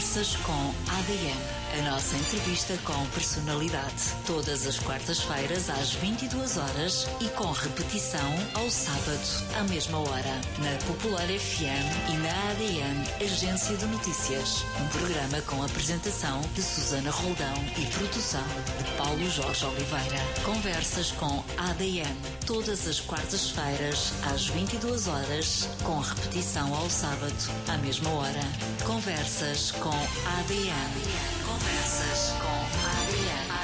Conversas com ADN. A nossa entrevista com personalidade. Todas as quartas-feiras às 22 horas e com repetição ao sábado à mesma hora. Na Popular FM e na ADN Agência de Notícias. Um programa com apresentação de Susana Roldão e produção de Paulo Jorge Oliveira. Conversas com ADN. Todas as quartas-feiras às 22 horas com repetição ao sábado à mesma hora. Conversas com ADN. Conversas com Adriana.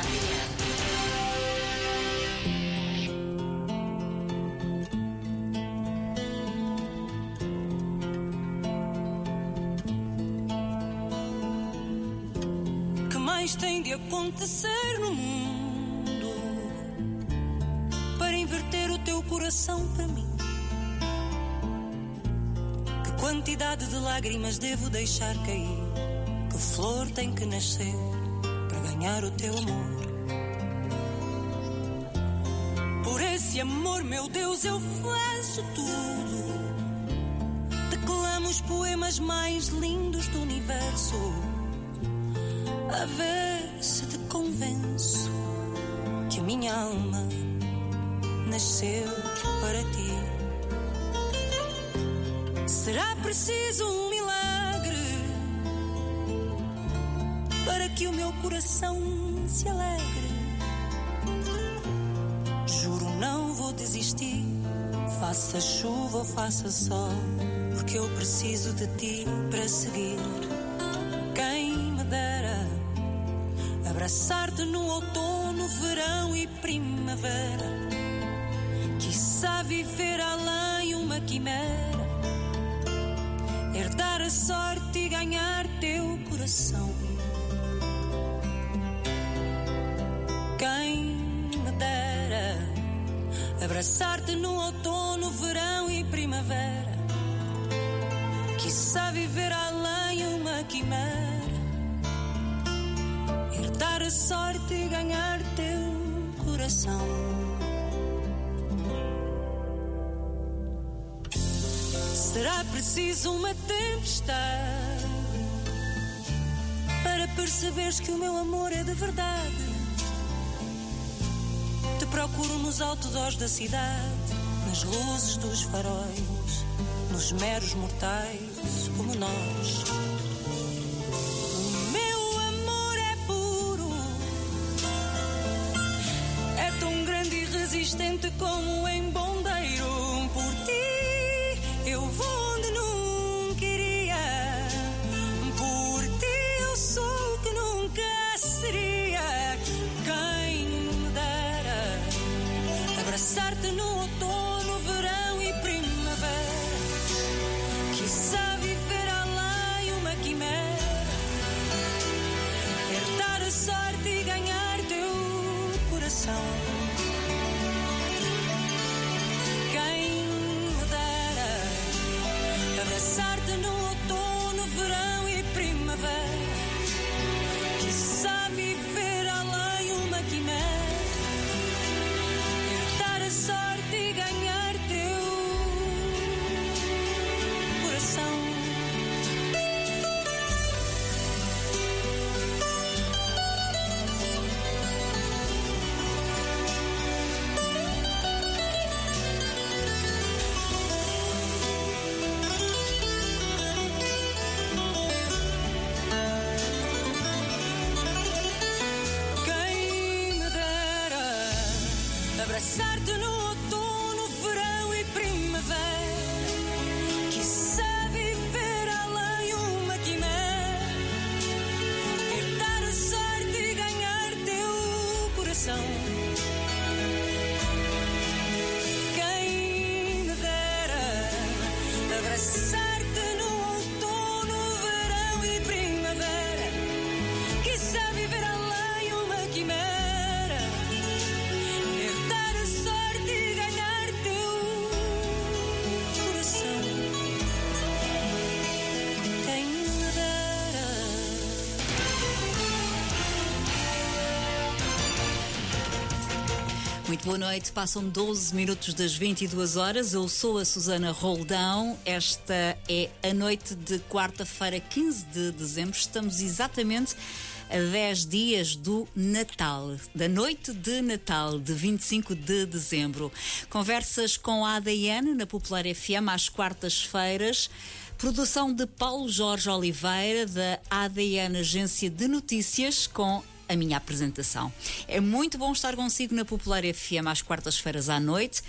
que mais tem de acontecer no mundo para inverter o teu coração para mim? Que quantidade de lágrimas devo deixar cair? Flor tem que nascer para ganhar o teu amor? Por esse amor, meu Deus, eu faço tudo. Declamo os poemas mais lindos do universo a ver se te convenço que a minha alma nasceu para ti. Será preciso um para que o meu coração se alegre. Juro, não vou desistir, faça chuva ou faça sol, porque eu preciso de ti para seguir. Quem me dera abraçar-te no outono, verão e primavera. Quiçá viver além uma quimera, herdar a sorte e ganhar teu coração. Abraçar-te no outono, verão e primavera. Quiçá viver além uma quimera herdar a sorte e ganhar teu coração. Será preciso uma tempestade para perceberes que o meu amor é de verdade. Procuro nos outdoors da cidade, nas luzes dos faróis, nos meros mortais como nós. O meu amor é puro, é tão grande e resistente como um embondeiro. Boa noite, passam 12 minutos das 22 horas. Eu sou a Susana Roldão. Esta é a noite de quarta-feira, 15 de dezembro. Estamos exatamente a 10 dias do Natal, da noite de Natal, de 25 de dezembro. Conversas com a ADN na Popular FM às quartas-feiras. Produção de Paulo Jorge Oliveira, da ADN Agência de Notícias, com a minha apresentação. É muito bom estar consigo na Popular FM às quartas-feiras à noite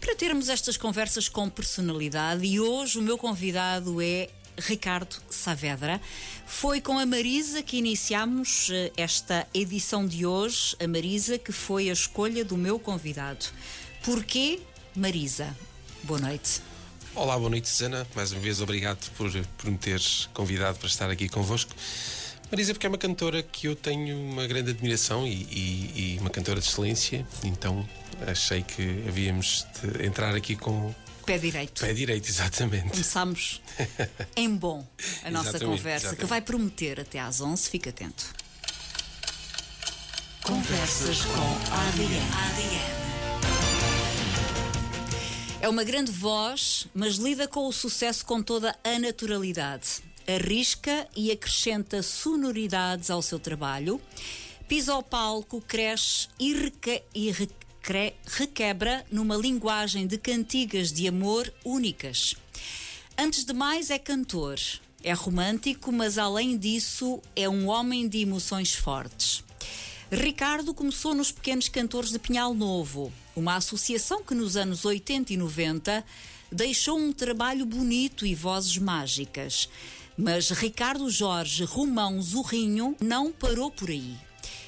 para termos estas conversas com personalidade e hoje o meu convidado é Ricardo Saavedra. Foi com a Marisa que iniciamos eh, esta edição de hoje, a Marisa que foi a escolha do meu convidado. Porquê Marisa? Boa noite. Olá, boa noite, Susana. Mais uma vez, obrigado por, por me teres convidado para estar aqui convosco. Marisa, porque é uma cantora que eu tenho uma grande admiração e, e, e uma cantora de excelência, então achei que havíamos de entrar aqui com, Pé direito. Pé direito, exatamente. Começamos em bom a nossa conversa, exatamente. que vai prometer até às 11. Fica atento. Conversas com. ADN. É uma grande voz, mas lida com o sucesso com toda a naturalidade arrisca e acrescenta sonoridades ao seu trabalho, pisa ao palco, cresce e, reque, e requebra numa linguagem de cantigas de amor únicas. Antes de mais, é cantor. É romântico, mas além disso, é um homem de emoções fortes. Ricardo começou nos Pequenos Cantores de Pinhal Novo, uma associação que nos anos 80 e 90 deixou um trabalho bonito e vozes mágicas. Mas Ricardo Jorge Romão Zurrinho não parou por aí.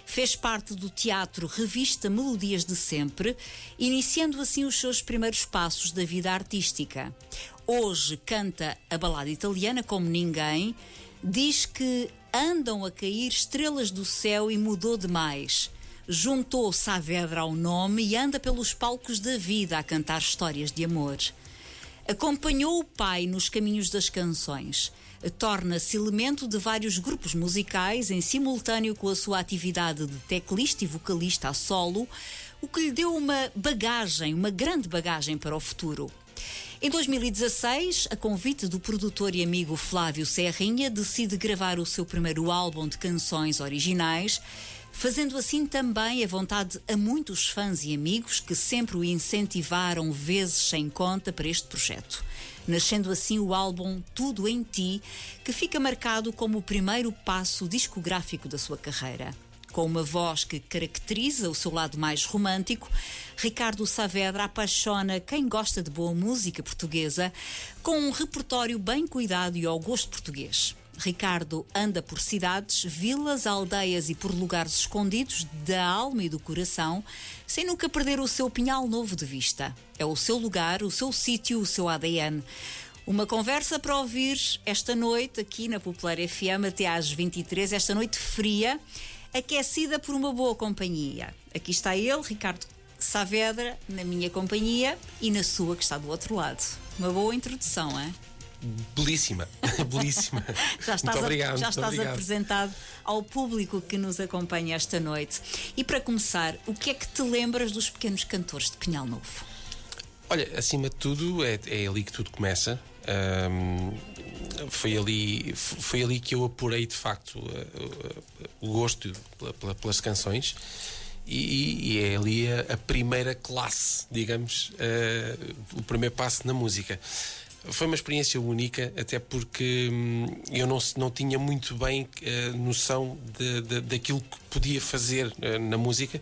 Fez parte do teatro Revista Melodias de Sempre, iniciando assim os seus primeiros passos da vida artística. Hoje canta a balada italiana como ninguém, diz que andam a cair estrelas do céu e mudou demais. Juntou Saavedra ao nome e anda pelos palcos da vida a cantar histórias de amor. Acompanhou o pai nos caminhos das canções torna-se elemento de vários grupos musicais em simultâneo com a sua atividade de teclista e vocalista a solo, o que lhe deu uma bagagem, uma grande bagagem para o futuro. Em 2016, a convite do produtor e amigo Flávio Serrinha, decide gravar o seu primeiro álbum de canções originais, fazendo assim também a vontade a muitos fãs e amigos que sempre o incentivaram vezes sem conta para este projeto nascendo assim o álbum Tudo em Ti, que fica marcado como o primeiro passo discográfico da sua carreira. Com uma voz que caracteriza o seu lado mais romântico, Ricardo Saavedra apaixona quem gosta de boa música portuguesa com um repertório bem cuidado e ao gosto português. Ricardo anda por cidades, vilas, aldeias e por lugares escondidos da alma e do coração, sem nunca perder o seu pinhal novo de vista. É o seu lugar, o seu sítio, o seu ADN. Uma conversa para ouvir esta noite aqui na Popular FM até às 23, esta noite fria, aquecida por uma boa companhia. Aqui está ele, Ricardo Saavedra, na minha companhia e na sua que está do outro lado. Uma boa introdução, é? Belíssima, belíssima. já estás, muito obrigado, já estás obrigado. apresentado ao público que nos acompanha esta noite. E para começar, o que é que te lembras dos pequenos cantores de Pinhal Novo? Olha, acima de tudo, é, é ali que tudo começa. Um, foi ali foi ali que eu apurei de facto o gosto pela, pela, pelas canções e, e, é ali a, a, primeira classe, digamos, uh, o primeiro passo na música. Foi uma experiência única, até porque hum, eu não, não tinha muito bem uh, noção de, de, daquilo que podia fazer uh, na música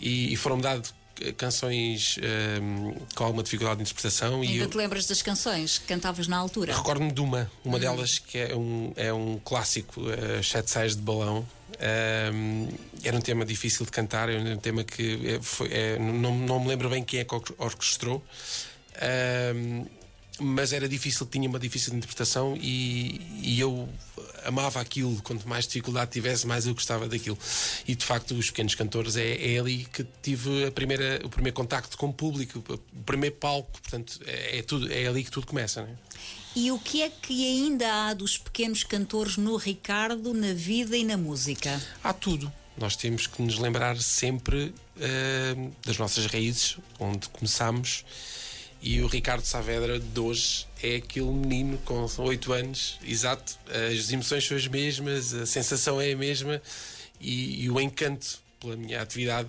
e, e foram-me dados eh, canções hum, com alguma dificuldade de interpretação. Ainda e eu... te lembras das canções que cantavas na altura? Recordo-me de uma, uma hum. delas que é um, é um clássico, uh, Sete Sais de Balão. Um, era um tema difícil de cantar, era um tema que foi, é, não, não me lembro bem quem é que orquestrou. Um, mas era difícil, tinha uma difícil interpretação e, e, eu amava aquilo. Quanto mais dificuldade tivesse, mais eu gostava daquilo. E de facto, os pequenos cantores é, é ali que tive a primeira, o primeiro contacto com o público, o primeiro palco. Portanto, é, é tudo, é ali que tudo começa. Não é? E o que é que ainda há dos pequenos cantores no Ricardo, na vida e na música? Há tudo. Nós temos que nos lembrar sempre uh, das nossas raízes, onde começámos. E o Ricardo Saavedra de hoje é aquele menino com 8 anos, exato. As emoções são as mesmas, a sensação é a mesma e, e o encanto pela minha atividade.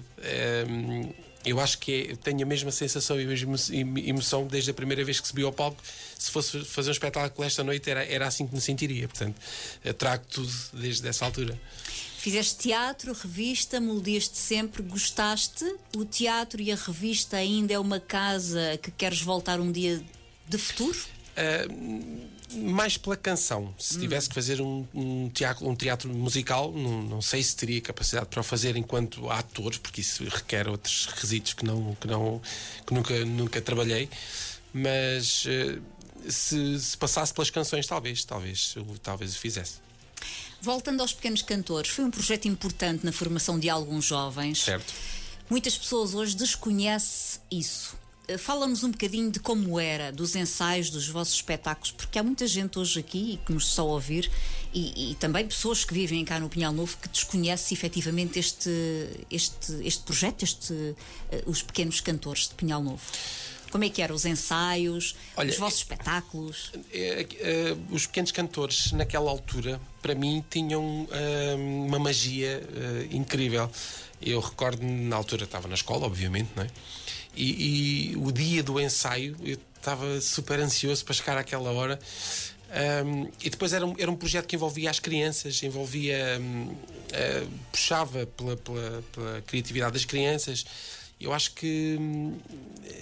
Um, eu acho que é, tenho a mesma sensação e a mesma emoção desde a primeira vez que subi ao palco. Se fosse fazer um espetáculo esta noite, era, era assim que me sentiria. Portanto, trago tudo desde essa altura. Fizeste teatro, revista, melodias de sempre, gostaste? O teatro e a revista ainda é uma casa que queres voltar um dia de futuro? Uh, mais pela canção. Se hum. tivesse que fazer um, um, teatro, um teatro musical, não, não, sei se teria capacidade para o fazer enquanto ator, porque isso requer outros requisitos que, não, que, não, que nunca, nunca trabalhei. Mas uh, se, se, passasse pelas canções, talvez, talvez, talvez o fizesse. Voltando aos pequenos cantores, foi um projeto importante na formação de alguns jovens. Certo. Muitas pessoas hoje desconhecem isso. Eh, fala-nos um bocadinho de como era, dos ensaios, dos vossos espetáculos, porque há muita gente hoje aqui que nos está a ouvir e, e também pessoas que vivem cá no Pinhal Novo que desconhecem efetivamente este, este, este projeto, este, uh, os pequenos cantores de Pinhal Novo. Como é que eram os ensaios, Olha, os vossos espetáculos? É, é, os pequenos cantores, naquela altura, para mim, tinham uma magia incrível. Eu recordo, na altura, estava na escola, obviamente, não é? E, e o dia do ensaio, eu estava super ansioso para chegar àquela hora. Um, e depois era um, era um projeto que envolvia as crianças, envolvia. Um, uh, puxava pela, pela, pela criatividade das crianças. Eu acho que hum,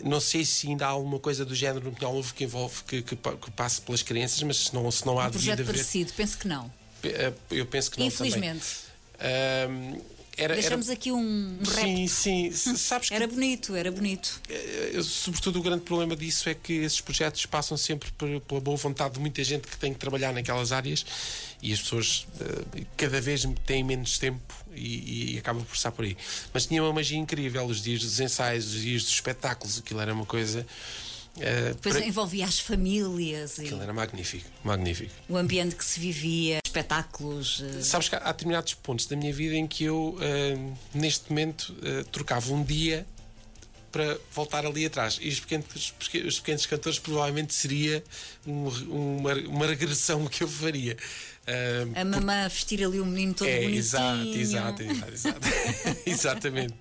não sei se ainda há alguma coisa do género no Pinhal Novo que envolve que, que, que, passe pelas crianças, mas se não, se não há um projeto parecido, penso que não. Eh, eu penso que não. Infelizmente. Também. Era, Deixamos era... aqui um, um Sim, sim. Sabes que... Era bonito, era bonito. Eh, sobretudo o grande problema disso é que esses projetos passam sempre pela boa vontade de muita gente que tem que trabalhar naquelas áreas e as pessoas uh, cada vez têm menos tempo e, e acabam por estar por aí. Mas tinha uma magia incrível, os dias dos ensaios, os dias dos espetáculos, aquilo era uma coisa. Uh, Depois para... envolvia as famílias. Aquilo e... era magnífico, magnífico. O ambiente que se vivia, espetáculos. Uh... Sabes que há, determinados pontos da minha vida em que eu, uh, neste momento, trocava um dia para voltar ali atrás. E os pequenos, os pequenos cantores provavelmente seria um, uma, uma regressão que eu faria. Uh, a mamã por... vestir ali o menino todo é, bonitinho. Exato, exato, exato, exato. Exatamente.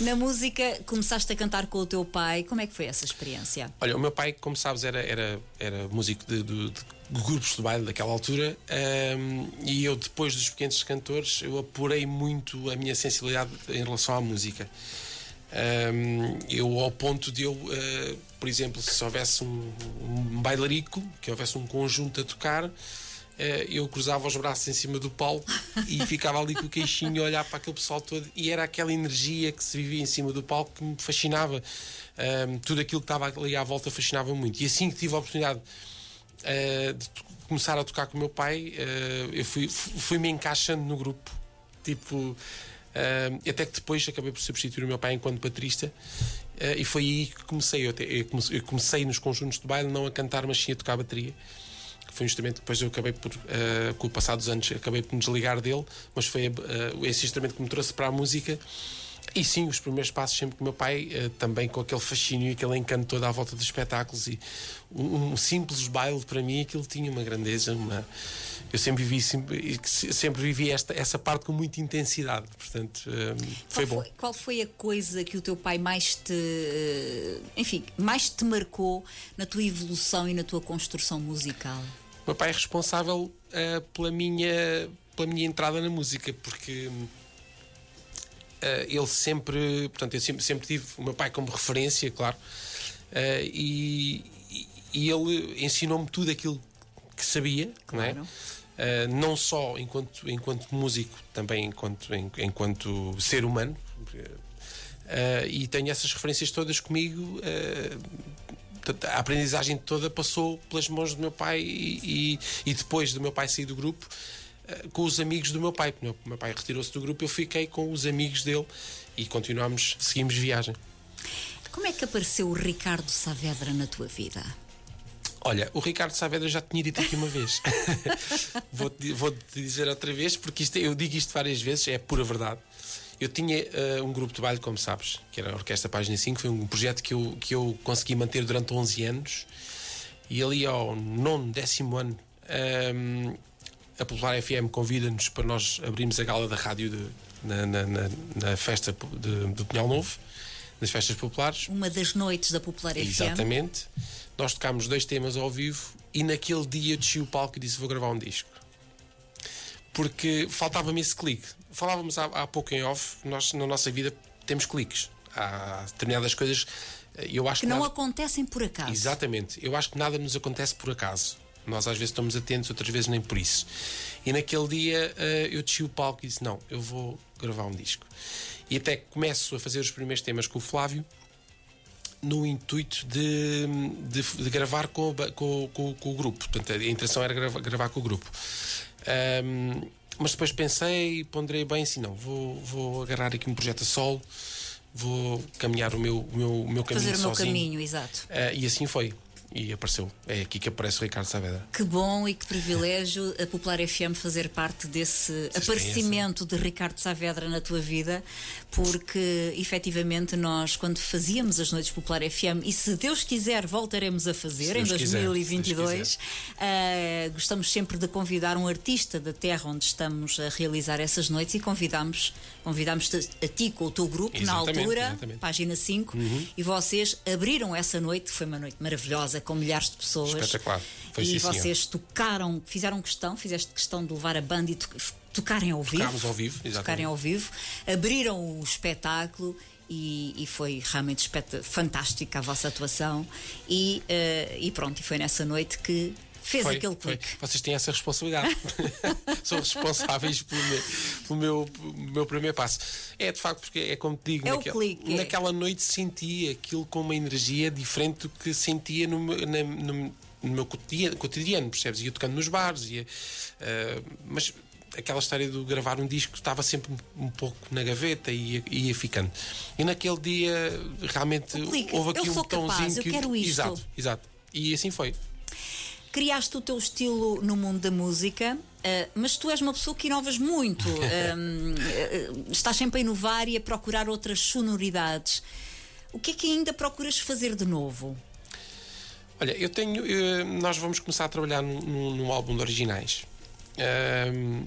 Na música, começaste a cantar com o teu pai. Como é que foi essa experiência? Olha, o meu pai, como sabes, era, era, era músico de, de, de grupos de baile daquela altura um, e eu, depois dos pequenos cantores, eu apurei muito a minha sensibilidade em relação à música. Um, eu, ao ponto de eu, uh, por exemplo, se houvesse um, um bailarico, que houvesse um conjunto a tocar eu cruzava os braços em cima do palco e ficava ali com o queixinho a olhar para aquele pessoal todo e era aquela energia que se vivia em cima do palco que me fascinava. Um, tudo aquilo que estava ali à volta fascinava muito. E assim que tive a oportunidade uh, de começar a tocar com o meu pai, uh, eu fui, fui me encaixando no grupo. Tipo, uh, até que depois acabei por substituir o meu pai enquanto baterista. e foi aí que comecei. Eu, eu comecei nos conjuntos de baile, não a cantar, mas sim a tocar bateria que foi um instrumento que depois eu acabei por, uh, com o passar dos anos, acabei por me desligar dele, mas foi uh, esse instrumento que me trouxe para a música. E sim, os primeiros passos sempre com o meu pai, uh, também com aquele fascínio e aquele encanto todo à volta dos espetáculos. E um, um, simples baile para mim, aquilo tinha uma grandeza. Uma... Eu sempre vivi, sempre, sempre vivi esta, essa parte com muita intensidade. Portanto, foi qual bom. Foi, qual foi a coisa que o teu pai mais te. Enfim, mais te marcou na tua evolução e na tua construção musical? O meu pai é responsável uh, pela, minha, pela minha entrada na música, porque uh, ele sempre, portanto, eu sempre, sempre tive o meu pai como referência, claro, uh, e, e, ele ensinou-me tudo aquilo que sabia, claro. não é? Não só enquanto, enquanto músico, também enquanto, en, enquanto ser humano. E tenho essas referências todas comigo. Portanto, a aprendizagem toda passou pelas mãos do meu pai e, e, e depois do meu pai sair do grupo, uh, com os amigos do meu pai. O meu pai retirou-se do grupo, eu fiquei com os amigos dele e continuamos, seguimos viagem. Como é que apareceu o Ricardo Saavedra na tua vida? Olha, o Ricardo Saavedra já tinha dito aqui uma vez. Vou-te vou dizer outra vez, porque isto, eu digo isto várias vezes, é pura verdade. Eu tinha uh, um grupo de baile, como sabes, que era a Orquestra Página 5, foi um projeto que eu, que eu consegui manter durante 11 anos. E ali ao nono, décimo ano, um, ehm, a Popular FM convida-nos para nós abrirmos a gala da rádio de, na, na, na, na, festa de, do Pinhal Novo, nas festas populares. Uma das noites da Popular FM. Exatamente. Nós tocámos dois temas ao vivo e naquele dia eu desci o palco e disse: Vou gravar um disco. Porque faltava-me esse clique. Falávamos há, há pouco em off, nós na nossa vida temos cliques. Há determinadas coisas. Eu acho que, que não nada... acontecem por acaso. Exatamente. Eu acho que nada nos acontece por acaso. Nós às vezes estamos atentos, outras vezes nem por isso. E naquele dia eh, eu desci o palco e disse: Não, eu vou gravar um disco. E até começo a fazer os primeiros temas com o Flávio no intuito de, de, de gravar com, com, com, com, o grupo. Portanto, a intenção era gravar, gravar com o grupo. Um, mas depois pensei, ponderei bem assim: não, vou, vou agarrar aqui um projeto a solo, vou caminhar o meu, o meu, o meu caminho Fazer o meu sozinho. caminho, exato. Uh, e assim foi e apareceu. É aqui que aparece o Ricardo Saavedra. Que bom e que privilégio a Popular FM fazer parte desse aparecimento de Ricardo Saavedra na tua vida, porque efetivamente nós, quando fazíamos as Noites Popular FM, e se Deus quiser, voltaremos a fazer em 2022, quiser, uh, gostamos sempre de convidar um artista da terra onde estamos a realizar essas noites e convidamos, convidamos a ti com o teu grupo exatamente, na altura, exatamente. página 5, uhum. e vocês abriram essa noite, foi uma noite maravilhosa com milhares de pessoas. Espetacular. Foi e vocês tocaram, fizeram questão, fizeste questão de levar a banda e to tocarem ao vivo. Tocámos ao vivo, exatamente. Tocarem ao vivo, abriram o espetáculo. E, e, foi realmente fantástica a vossa atuação e, uh, e pronto, e foi nessa noite que fez foi, aquele clique. Vocês têm essa responsabilidade. São responsáveis pelo meu, pelo meu, meu, primeiro passo. É de facto, porque é como te digo, é naquela, clique, é. naquela noite senti aquilo com uma energia diferente do que sentia no, na, no, no meu cotidiano, cotidiano, percebes? Ia tocando nos bares, ia, uh, mas aquela história do gravar um disco estava sempre um pouco na gaveta e ia, ia ficando. E naquele dia realmente houve aqui um botãozinho que. Eu quero isto. Exato, exato. E assim foi. Criaste o teu estilo no mundo da música. Uh, mas tu és uma pessoa que inovas muito, uh, uh, estás sempre a inovar e a procurar outras sonoridades. O que é que ainda procuras fazer de novo? Olha, eu tenho. Eh, nós vamos começar a trabalhar num, num álbum de originais. Ehm,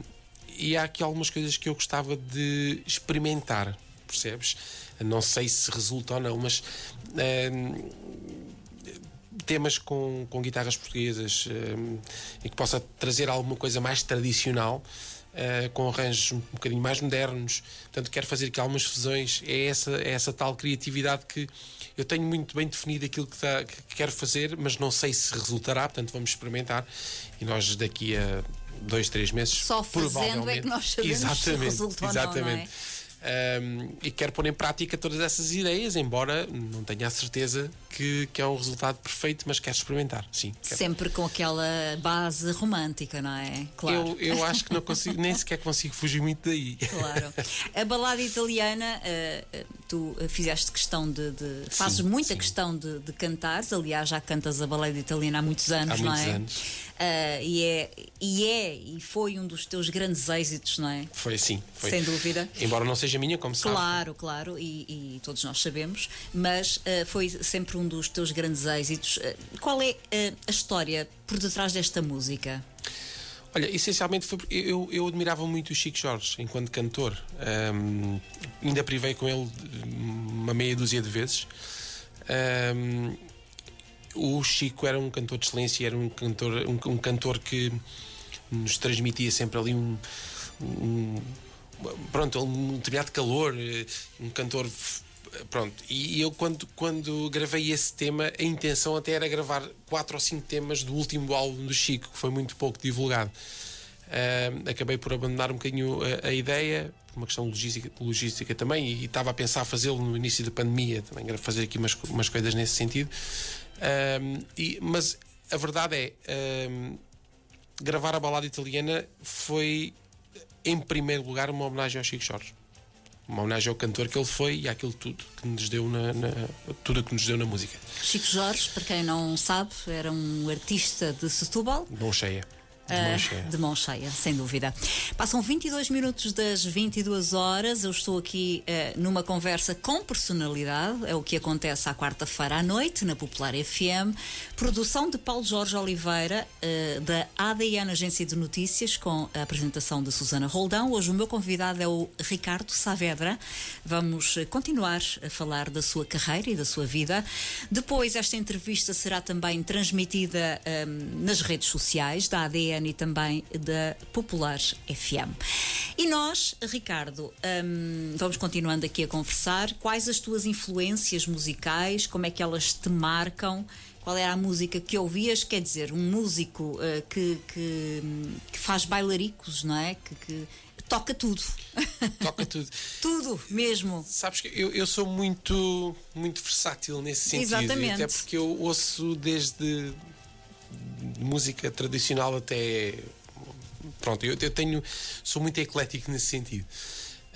e há aqui algumas coisas que eu gostava de experimentar, percebes? Não sei se resulta ou não, mas ehm, temas com, com guitarras portuguesas ehm, e que possa trazer alguma coisa mais tradicional. Uh, com arranjos um bocadinho mais modernos, portanto quero fazer aqui algumas fusões, é essa, é essa tal criatividade que eu tenho muito bem definido aquilo que, tá, que quero fazer, mas não sei se resultará, portanto vamos experimentar e nós daqui a dois, três meses. Só fazendo é que nós sabemos exatamente, se resulta exatamente. Não, não é? Um, e quero pôr em prática todas essas ideias, embora não tenha a certeza que, que é um resultado perfeito, mas quero experimentar, sim. Sempre com aquela base romântica, não é? Claro. Eu, eu acho que não consigo, nem sequer consigo fugir muito daí. Claro. A balada italiana, uh, tu fizeste questão de. de fazes sim, muita sim. questão de, de cantares, aliás, já cantas a balada italiana há muitos anos, há não muitos é? Anos. Uh, e, é, e é e foi um dos teus grandes êxitos, não é? Foi sim, foi. Sem dúvida. Embora não seja minha, como claro, sabe. Claro, claro, e, e, todos nós sabemos, mas uh, foi sempre um dos teus grandes êxitos. Uh, qual é a história por detrás desta música? Olha, essencialmente foi porque eu, eu admirava muito o Chico Jorge enquanto cantor. Um, ainda privei com ele uma meia dúzia de vezes. Um, o Chico era um cantor de excelência, era um cantor, um, um cantor que nos transmitia sempre ali um, um pronto, um determinado calor, eh, um cantor pronto, e eu quando, quando gravei esse tema, a intenção até era gravar quatro ou cinco temas do último álbum do Chico, que foi muito pouco divulgado. Uh, acabei por abandonar um bocadinho a, a, ideia, por uma questão logística, logística também, e, estava a pensar fazê-lo no início da pandemia, também fazer aqui umas, umas coisas nesse sentido. Um, e, mas a verdade é, um, gravar a balada italiana foi, em primeiro lugar, uma homenagem ao Chico Jorge. uma homenagem ao cantor que ele foi e àquilo tudo que nos deu na, na tudo que nos deu na música. Chico Jorge, para quem não sabe, era um artista de Setúbal. Bom cheia. De mão, cheia. de mão cheia, sem dúvida. Passam 22 minutos das 22 horas. Eu estou aqui uh, numa conversa com personalidade. É o que acontece à quarta-feira à noite, na Popular FM. Produção de Paulo Jorge Oliveira, uh, da ADN Agência de Notícias, com a apresentação de Susana Roldão. Hoje o meu convidado é o Ricardo Saavedra. Vamos uh, continuar a falar da sua carreira e da sua vida. Depois, esta entrevista será também transmitida nas redes sociais da ADN e também da Popular FM. E nós, Ricardo, hum, vamos continuando aqui a conversar. Quais as tuas influências musicais? Como é que elas te marcam? Qual era a música que ouvias? Quer dizer, um músico uh, que, que, que, faz bailaricos, não é? Que, que toca tudo. Toca tudo. tudo, mesmo. Sabes que eu, eu sou muito, muito versátil nesse sentido. Exatamente. Até porque eu ouço desde música tradicional até. Pronto, eu, eu tenho. sou muito eclético nesse sentido.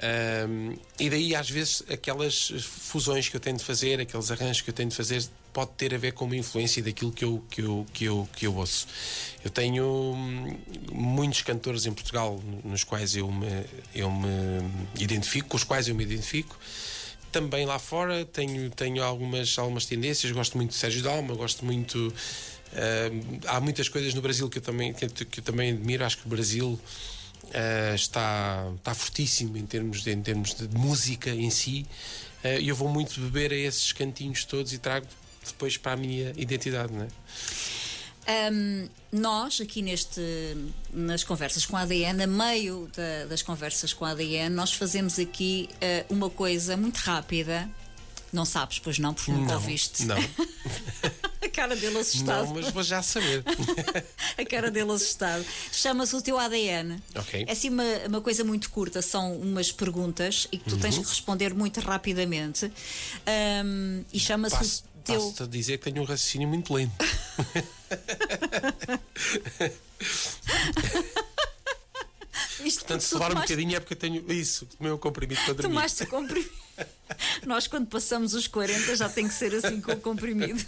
Um, e daí, às vezes, aquelas fusões que eu tenho de fazer, aqueles arranjos que eu tenho de fazer, pode ter a ver com uma influência daquilo que eu, que eu, que eu, que eu ouço. Eu tenho hum, muitos cantores em Portugal nos quais eu me, eu me identifico, com os quais eu me identifico. Também lá fora tenho, tenho algumas, algumas tendências, gosto muito de Sérgio Dalma, gosto muito Uh, há muitas coisas no Brasil que eu também, que, que eu também admiro. Acho que o Brasil uh, está, está fortíssimo em termos de, em termos de música em si. Uh, e eu vou muito beber a esses cantinhos todos e trago depois para a minha identidade. Não é? Um, nós, aqui neste, nas conversas com a ADN, a meio da, das conversas com a ADN, nós fazemos aqui uh, uma coisa muito rápida. Não sabes, pois não, porque nunca não, ouviste. Não. A cara dele assustado. Não, mas vou já saber. a cara dele assustado. Chama-se o teu ADN. Ok. É assim uma, uma coisa muito curta, são umas perguntas e que tu tens Uhum. que responder muito rapidamente. Um, e chama-se o teu. a dizer que tenho um raciocínio muito lento. Isto Portanto, se levar um bocadinho é porque eu tenho isso, tomei um comprimido para dormir. Tomaste o comprimido. Nós, quando passamos os 40, já tem que ser assim com o comprimido.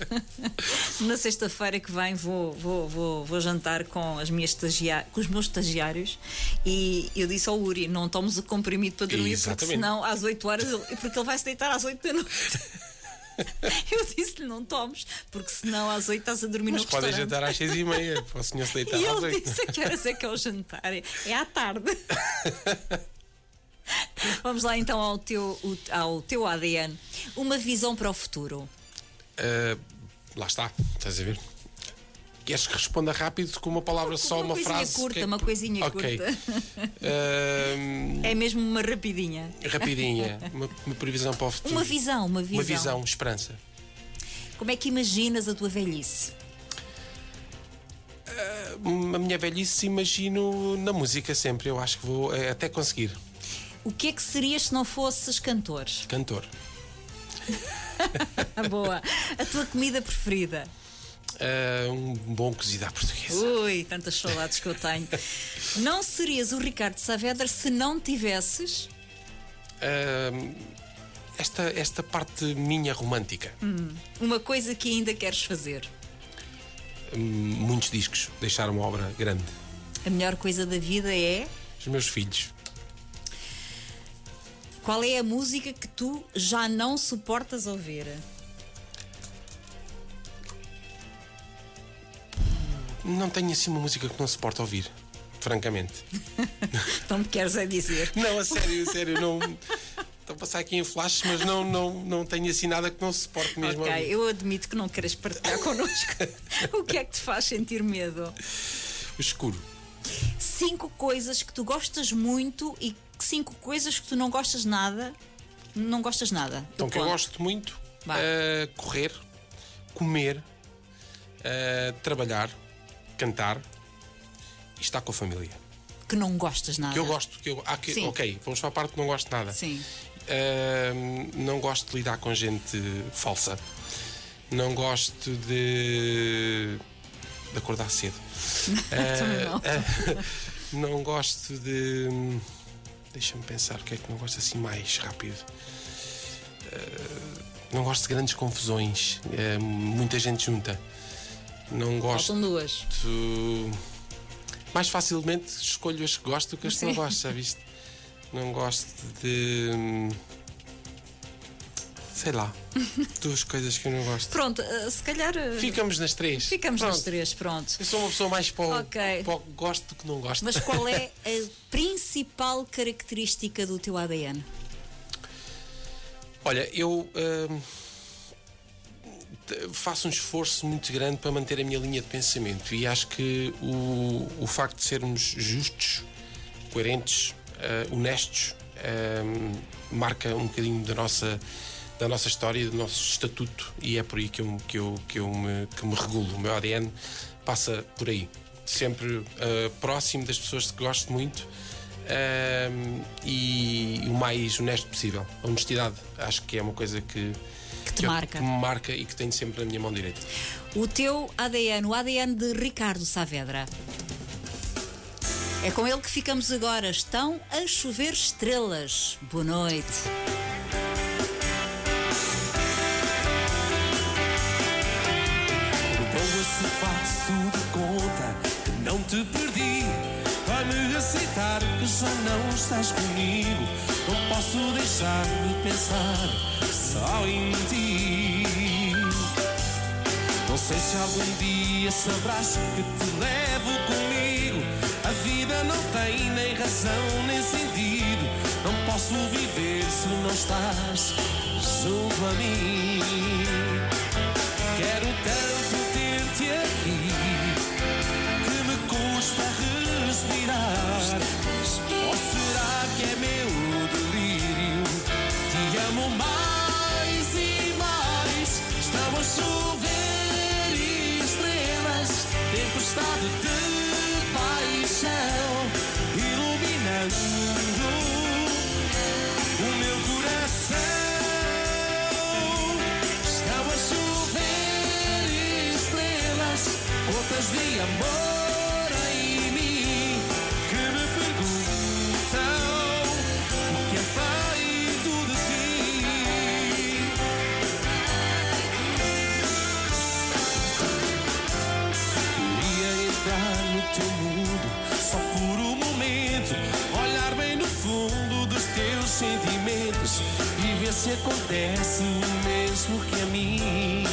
Na sexta-feira que vem, vou, vou, vou, vou jantar com, as minhas estagia- com os meus estagiários e eu disse ao Uri: não tomes o comprimido para dormir, porque Exatamente. senão às 8 horas, ele- porque ele vai se deitar às 8 da noite. Eu disse-lhe: não tomes, porque senão às 8 estás a dormir Mas no podem jantar às seis e meia, para o senhor se deitar E às ele oito. disse: a que horas é que é o jantar? É à tarde. Vamos lá então ao teu, ao teu ADN. Uma visão para o futuro. Ah, lá está, estás a ver? Queres que responda rápido com uma palavra só, uma uma, coisinha frase? curta, é uma coisinha curta. Ah, É mesmo uma rapidinha. rapidinha, uma, uma previsão para o futuro. Uma visão, uma visão. Uma visão, esperança. Como é que imaginas a tua velhice? A minha velhice imagino na música sempre. Eu acho que vou eh, até conseguir. O que é que serias se não fosses cantor? Cantor. Boa. A tua comida preferida? Ah, um bom cozido à portuguesa. Ui, tantas saudades que eu tenho. Não serias o Ricardo Saavedra se não tivesses Ah, esta, esta parte minha romântica. uma coisa que ainda queres fazer. Hum, muitos discos. Deixar uma obra grande. A melhor coisa da vida é. Os meus filhos. Qual é a música que tu já não suportas ouvir? Não tenho assim uma música que não se porta ouvir. Francamente. Então me queres é dizer. Não, a sério, a sério. Não. Estou a passar aqui em flashes, mas não, não, não tenho assim nada que não se porte mesmo. a Ok, eu admito que não queres partilhar connosco. o que é que te faz sentir medo? O escuro. Cinco coisas que tu gostas muito e cinco coisas que tu não gostas nada. Não gostas nada. Então, que eu gosto muito: eh, correr, comer, eh, trabalhar, cantar e estar com a família. Que não gostas nada. Que eu gosto. Que eu, ah, que- Sim. ok, vamos para a parte que não gosto de nada. Sim. Eh, não gosto de lidar com gente falsa. Não gosto de, de acordar cedo. Eh, eh, não gosto de. Deixa-me pensar o que é que não gosto assim mais rápido. Uh, não gosto de grandes confusões. Uh, muita gente junta. Não gosto. Faltam duas. Mais facilmente escolho as que gosto do que as que não gosto, já viste? Não gosto de. Sei lá. Duas coisas que eu não gosto. Pronto, uh, se calhar. Uh, Ficamos nas três. Ficamos pronto. nas três, pronto. Eu sou uma pessoa mais para o, okay. o gosto do que não gosto. Mas qual é a principal característica do teu ADN? Olha, eu. Uh, faço um esforço muito grande para manter a minha linha de pensamento e acho que o, o facto de sermos justos, coerentes, uh, honestos, uh, marca um bocadinho da nossa da nossa história, do nosso estatuto e é por aí que eu, que eu, que eu me, que me regulo. O meu ADN passa por aí, sempre uh, próximo das pessoas que gosto muito e o mais honesto possível. A honestidade, acho que é uma coisa que te que marca. Que me marca e que tenho sempre na minha mão direita. O teu ADN, o ADN de Ricardo Saavedra. É com ele que ficamos agora. Estão a chover estrelas. Boa noite. se faço de conta que não te perdi. Vai-me aceitar que já não estás comigo. Não posso deixar de pensar só em ti. Não sei se algum dia sabrás que te levo comigo. A vida não tem nem razão nem sentido. Não posso viver se não estás junto a mim. Quero tanto ter-te aqui se acontece o mesmo que a mim.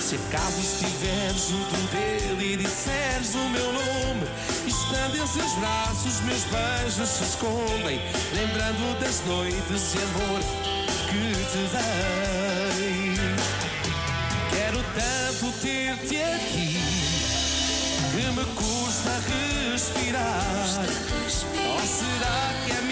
Se acaso estiver junto dele e disseres o meu nome, estando em seus braços, meus beijos se escondem, lembrando das noites de amor que te dei. Quero tanto ter-te aqui que me custa respirar. Ou será que é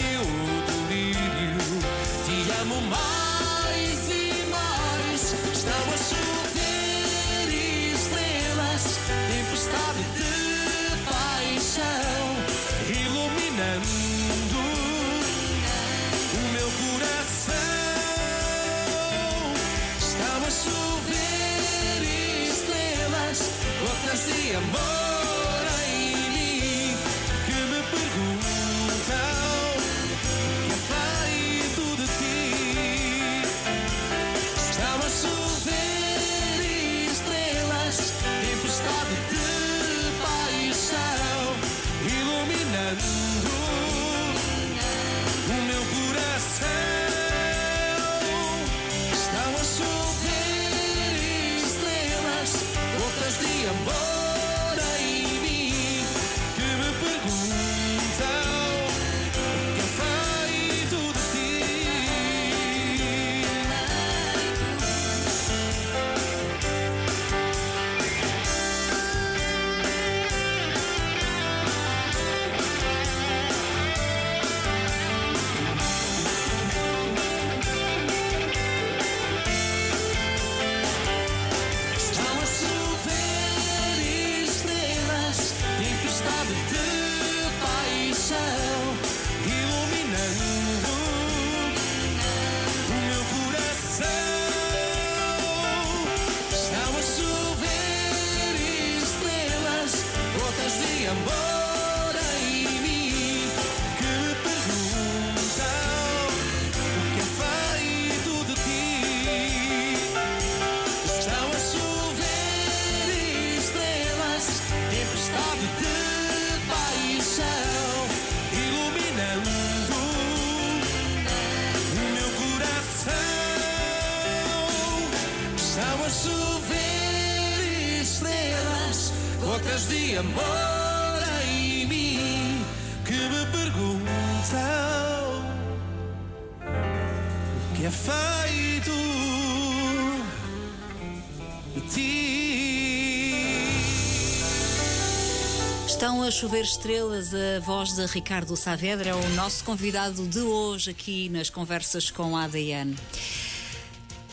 a chover estrelas, a voz de Ricardo Saavedra é o nosso convidado de hoje aqui nas conversas com a ADN.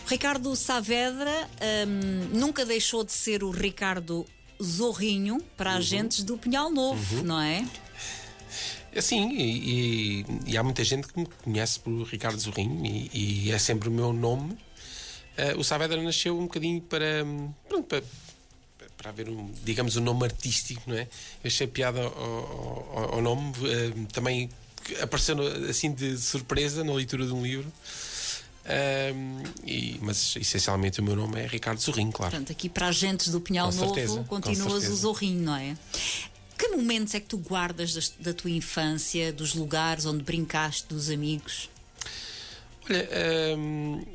Ricardo Saavedra hum, nunca deixou de ser o Ricardo Zorrinho para agentes do Pinhal Novo, não é? Assim, e, e- e há muita gente que me conhece por Ricardo Zorrinho e, e é sempre o meu nome. Eh, o Saavedra nasceu um bocadinho para, hum, pronto, para, para haver um, digamos, um nome artístico, não é? Eu achei piada ao, ao- ao nome, eh, também apareceu assim de surpresa na leitura de um livro. Ahm, e- mas essencialmente o meu nome é Ricardo Zorrinho, claro. Portanto, aqui para agentes do Pinhal Com Novo certeza, continuas o. Zorrinho, não é? Que momentos é que tu guardas das- da tua infância, dos lugares onde brincaste, dos amigos? Olha, hum,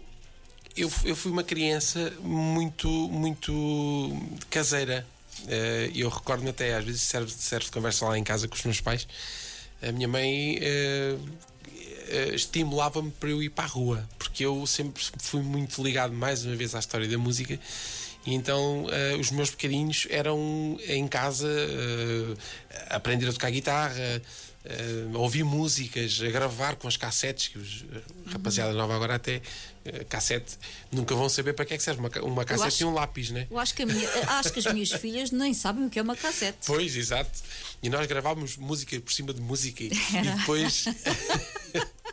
eu, eu fui uma criança muito, muito caseira. Eh, eu recordo-me até, às vezes serve, serve de conversa lá em casa com os meus pais. A minha mãe eh, estimulava-me para eu ir para a rua, porque eu sempre fui muito ligado, mais uma vez, à história da música. E então os meus bocadinhos eram em casa aprender a tocar guitarra, a ouvir músicas, a gravar com as cassetes, que os a rapaziada nova agora até eh, cassete nunca vão saber para que é que serve uma, uma cassete acho- e um lápis, né? Eu acho que, minha- acho que as minhas filhas nem sabem o que é uma cassete. Pois, exato. E nós gravávamos música por cima de música e, e depois.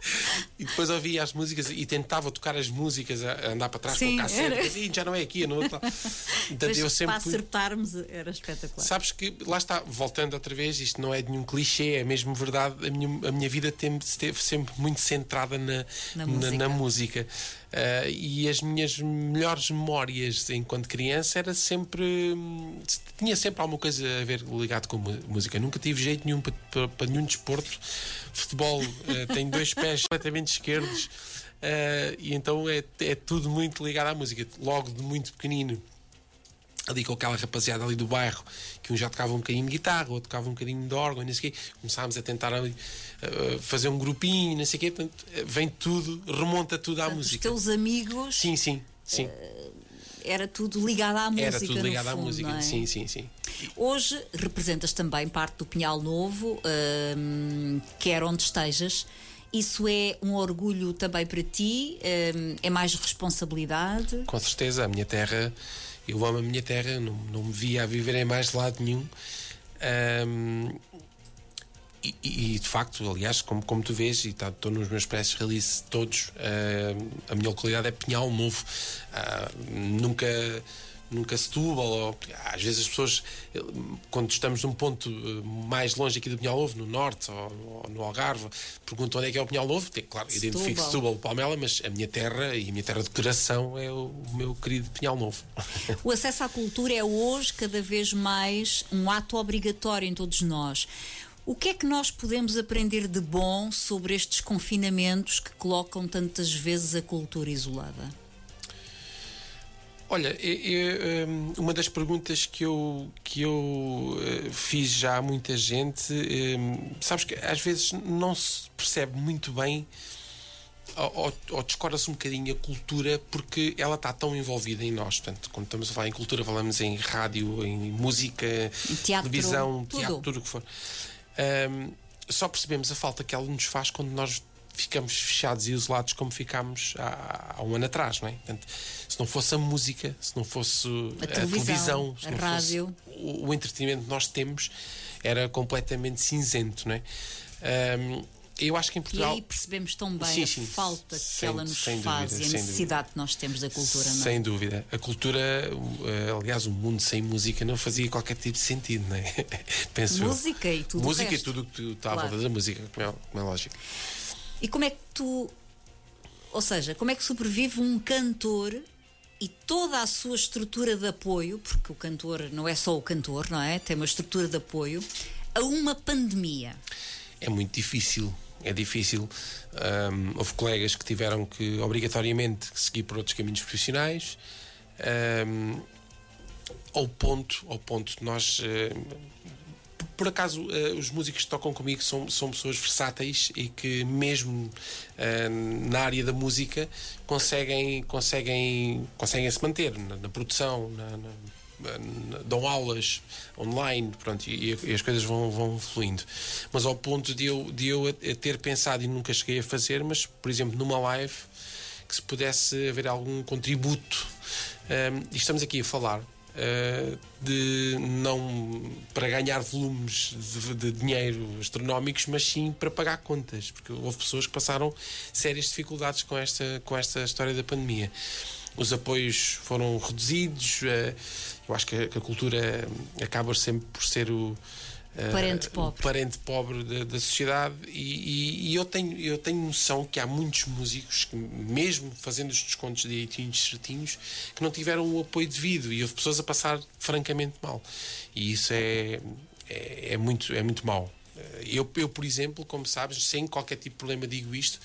e depois ouvia as músicas e tentava tocar as músicas a a andar para trás Sim, com o cassete. era. "Ih, já não é aqui, é no outro. lado." Portanto, Mas eu sempre para acertarmos era espetacular. Sabes que, lá está, voltando outra vez, isto não é nenhum clichê, é mesmo verdade. A minha, a minha vida tem- esteve sempre muito centrada na, Na na, música. na música. Ah, e as minhas melhores memórias enquanto criança era sempre. hum, tinha sempre alguma coisa a ver ligado com música. Nunca tive jeito nenhum para, para- nenhum desporto. Futebol, ah, tenho dois pés completamente esquerdos. ah, e então é, é tudo muito ligado à música. Logo de muito pequenino ali com aquela rapaziada ali do bairro, que um já tocava um bocadinho de guitarra, outro tocava um bocadinho de órgão, não sei o quê. Começámos a tentar ali, uh, fazer um grupinho, não sei o quê. Portanto, eh, vem tudo, remonta tudo à Portanto, os música. teus amigos Sim, sim, sim. era tudo ligado à música. Era tudo ligado à fundo, música. não é? Sim, sim, sim. Hoje representas também parte do Pinhal Novo, hum, quer onde estejas. Isso é um orgulho também para ti? Hum, é mais responsabilidade? Com certeza, a minha terra, eu amo a minha terra, não, não me via a viver em mais lado nenhum. Ahm, e, e, de facto, aliás, como, como tu vês, e tá- estou nos meus press release todos, ahm, a minha localidade é Pinhal Novo. Ah, nunca. Nunca Setúbal, ou, às vezes as pessoas, quando estamos num ponto eh, mais longe aqui do Pinhal Novo, no norte ou, ou no Algarve, perguntam onde é que é o Pinhal Novo. Tem, claro, Setúbal. identifico Setúbal, Palmela, mas a minha terra e a minha terra de coração é o, o meu querido Pinhal Novo. O acesso à cultura é hoje cada vez mais um ato obrigatório em todos nós. O que é que nós podemos aprender de bom sobre estes confinamentos que colocam tantas vezes a cultura isolada? Olha, eu- eu, hum, uma das perguntas que eu, que eu eh, fiz já a muita gente, hum, sabes que às vezes não se percebe muito bem ou, ou- descora-se um bocadinho a cultura porque ela está tão envolvida em nós. Portanto, quando estamos a falar em cultura, falamos em rádio, em música, Em teatro, televisão, tudo. teatro, tudo o que for. Hum, só percebemos a falta que ela nos faz quando nós ficamos fechados e isolados como ficámos há, há um ano atrás, não é? Portanto, se não fosse a música, se não fosse a, televisão, televisão, se a não rádio. o, o entretenimento que nós temos, era completamente cinzento, não é? Hum, eu acho que em E Portugal. aí percebemos tão bem Sim, a sim. falta que Sem- ela nos faz dúvida, e a necessidade que nós temos da cultura, não é? Sem dúvida. A cultura, o- eh, aliás, o mundo sem música não fazia qualquer tipo de sentido, não é? Penso eu. Música e tudo o Música e resto. tudo o que está à Claro. volta da música, como é, como é lógico. E como é que tu. Ou seja, como é que sobrevive um cantor e toda a sua estrutura de apoio, porque o cantor não é só o cantor, não é? Tem uma estrutura de apoio, a uma pandemia. É muito difícil. É difícil. Ahm, houve colegas que tiveram que obrigatoriamente seguir por outros caminhos profissionais. Ahm, ao ponto, ao ponto nós. eh, por acaso, eh, os músicos que tocam comigo são, são pessoas versáteis e que, mesmo eh, na área da música, conseguem, conseguem, conseguem se manter na, na produção, na, na- dão aulas online, pronto, e, e as coisas vão, vão fluindo. Mas ao ponto de eu, de eu ter pensado e nunca cheguei a fazer, mas, por exemplo, numa live, que se pudesse haver algum contributo. Um, e estamos aqui a falar uh, de não para ganhar volumes de, de dinheiro astronómicos, mas sim para pagar contas, porque houve pessoas que passaram sérias dificuldades com esta, com esta história da pandemia. Os apoios foram reduzidos, uh, eu acho que a cultura acaba sempre por ser o. uh, Parente pobre. parente pobre da, da sociedade e, e- e eu, tenho, eu tenho noção que há muitos músicos que, mesmo fazendo os descontos direitinhos, certinhos, que não tiveram o apoio devido e houve pessoas a passar francamente mal. E isso é, é, é muito, é muito mau. Eu, eu, por exemplo, como sabes, sem qualquer tipo de problema digo isto,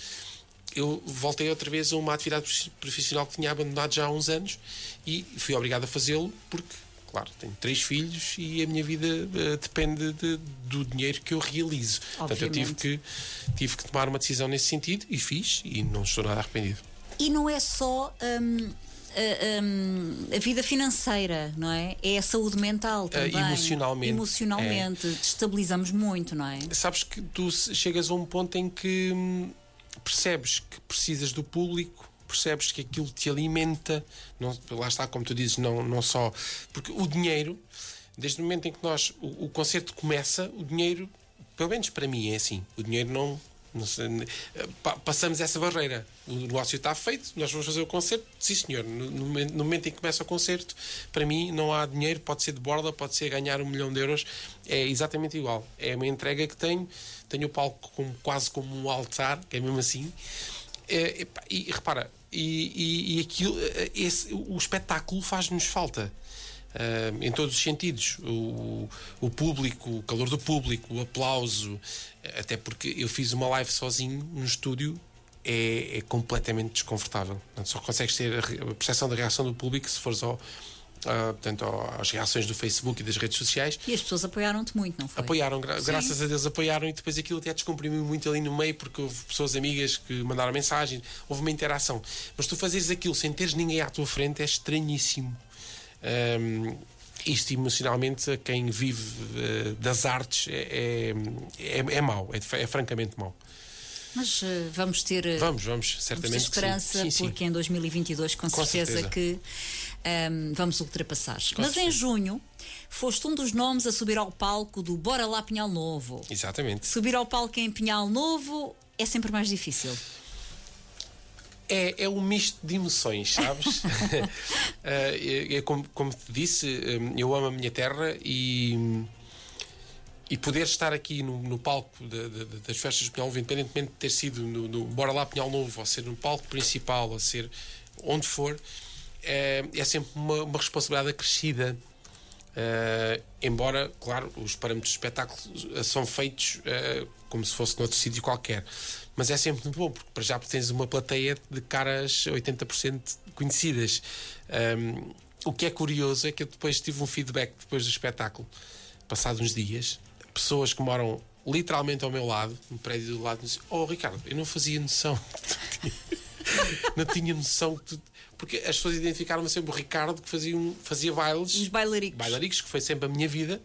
eu voltei outra vez a uma atividade profi- profissional que tinha abandonado já há uns anos e fui obrigado a fazê-lo porque, claro, tenho três filhos e a minha vida eh, depende de- do dinheiro que eu realizo. Portanto, eu tive Obviamente. que, tive que tomar uma decisão nesse sentido e fiz e não estou nada arrependido. E não é só hum, a, hum, a vida financeira, não é? É a saúde mental também. Eh, emocionalmente. Emocionalmente. Destabilizamos muito, não é? Sabes que tu chegas a um ponto em que hum, percebes que precisas do público, percebes que aquilo te alimenta, não, lá está, como tu dizes, não, não só. Porque o dinheiro, desde o momento em que nós o, o concerto começa, o dinheiro, pelo menos para mim, é assim: o dinheiro não. não passamos essa barreira. O negócio está feito, nós vamos fazer o concerto. Sim, senhor. No, no momento- em que começa o concerto, para mim não há dinheiro, pode ser de borda, pode ser ganhar um milhão de euros. É exatamente igual. É uma entrega que tenho. Tenho o palco como, quase como um altar, que é mesmo assim. É, e repara, e, e, e aquilo, eh, esse, o espetáculo faz-nos falta. ah, em todos os sentidos. O, o público, o calor do público, o aplauso, até porque eu fiz uma live sozinho no estúdio. É, é completamente desconfortável. Só consegues ter a percepção da reação do público se fores ao, ah, portanto, às reações do Facebook e das redes sociais. E as pessoas apoiaram-te muito, não foi? Apoiaram, gra- graças a Deus apoiaram e depois aquilo até descomprimiu muito ali no meio porque houve pessoas amigas que mandaram mensagem, houve uma interação. Mas tu fazeres aquilo sem teres ninguém à tua frente é estranhíssimo. Ahm, isto emocionalmente, a quem vive eh, das artes, é, é, é, é mau, é, é francamente mau. Mas eh, vamos ter. Vamos, vamos, Vamos ter certamente. que sim. esperança, Sim, sim. porque em 2022 com, Com certeza, certeza. que ahm, vamos ultrapassar. Mas em certeza. junho foste um dos nomes a subir ao palco do Bora Lá Pinhal Novo. Exatamente. Subir ao palco em Pinhal Novo é sempre mais difícil. É, é um misto de emoções, sabes? Eh, é- é como, como te disse, eh, eu amo a minha terra e, e poder estar aqui no, no palco de- de- das festas de Pinhal Novo, independentemente de ter sido no, no Bora Lá Pinhal Novo, ou ser no palco principal, ou ser onde for, é, é sempre uma, uma responsabilidade acrescida. Eh, embora, claro, os parâmetros de espetáculo são feitos eh, como se fosse noutro sítio qualquer. Mas é sempre muito bom, porque para já tens uma plateia de caras 80% conhecidas. Ahm, o que é curioso é que eu depois tive um feedback depois do espetáculo, passado uns dias, pessoas que moram literalmente ao meu lado, no prédio do lado, dizem: Oh Ricardo, eu não fazia noção. não tinha noção que tu... Porque as pessoas identificaram-me sempre o Ricardo que fazia, um, fazia bailes Os bailaricos. bailaricos, que foi sempre a minha vida.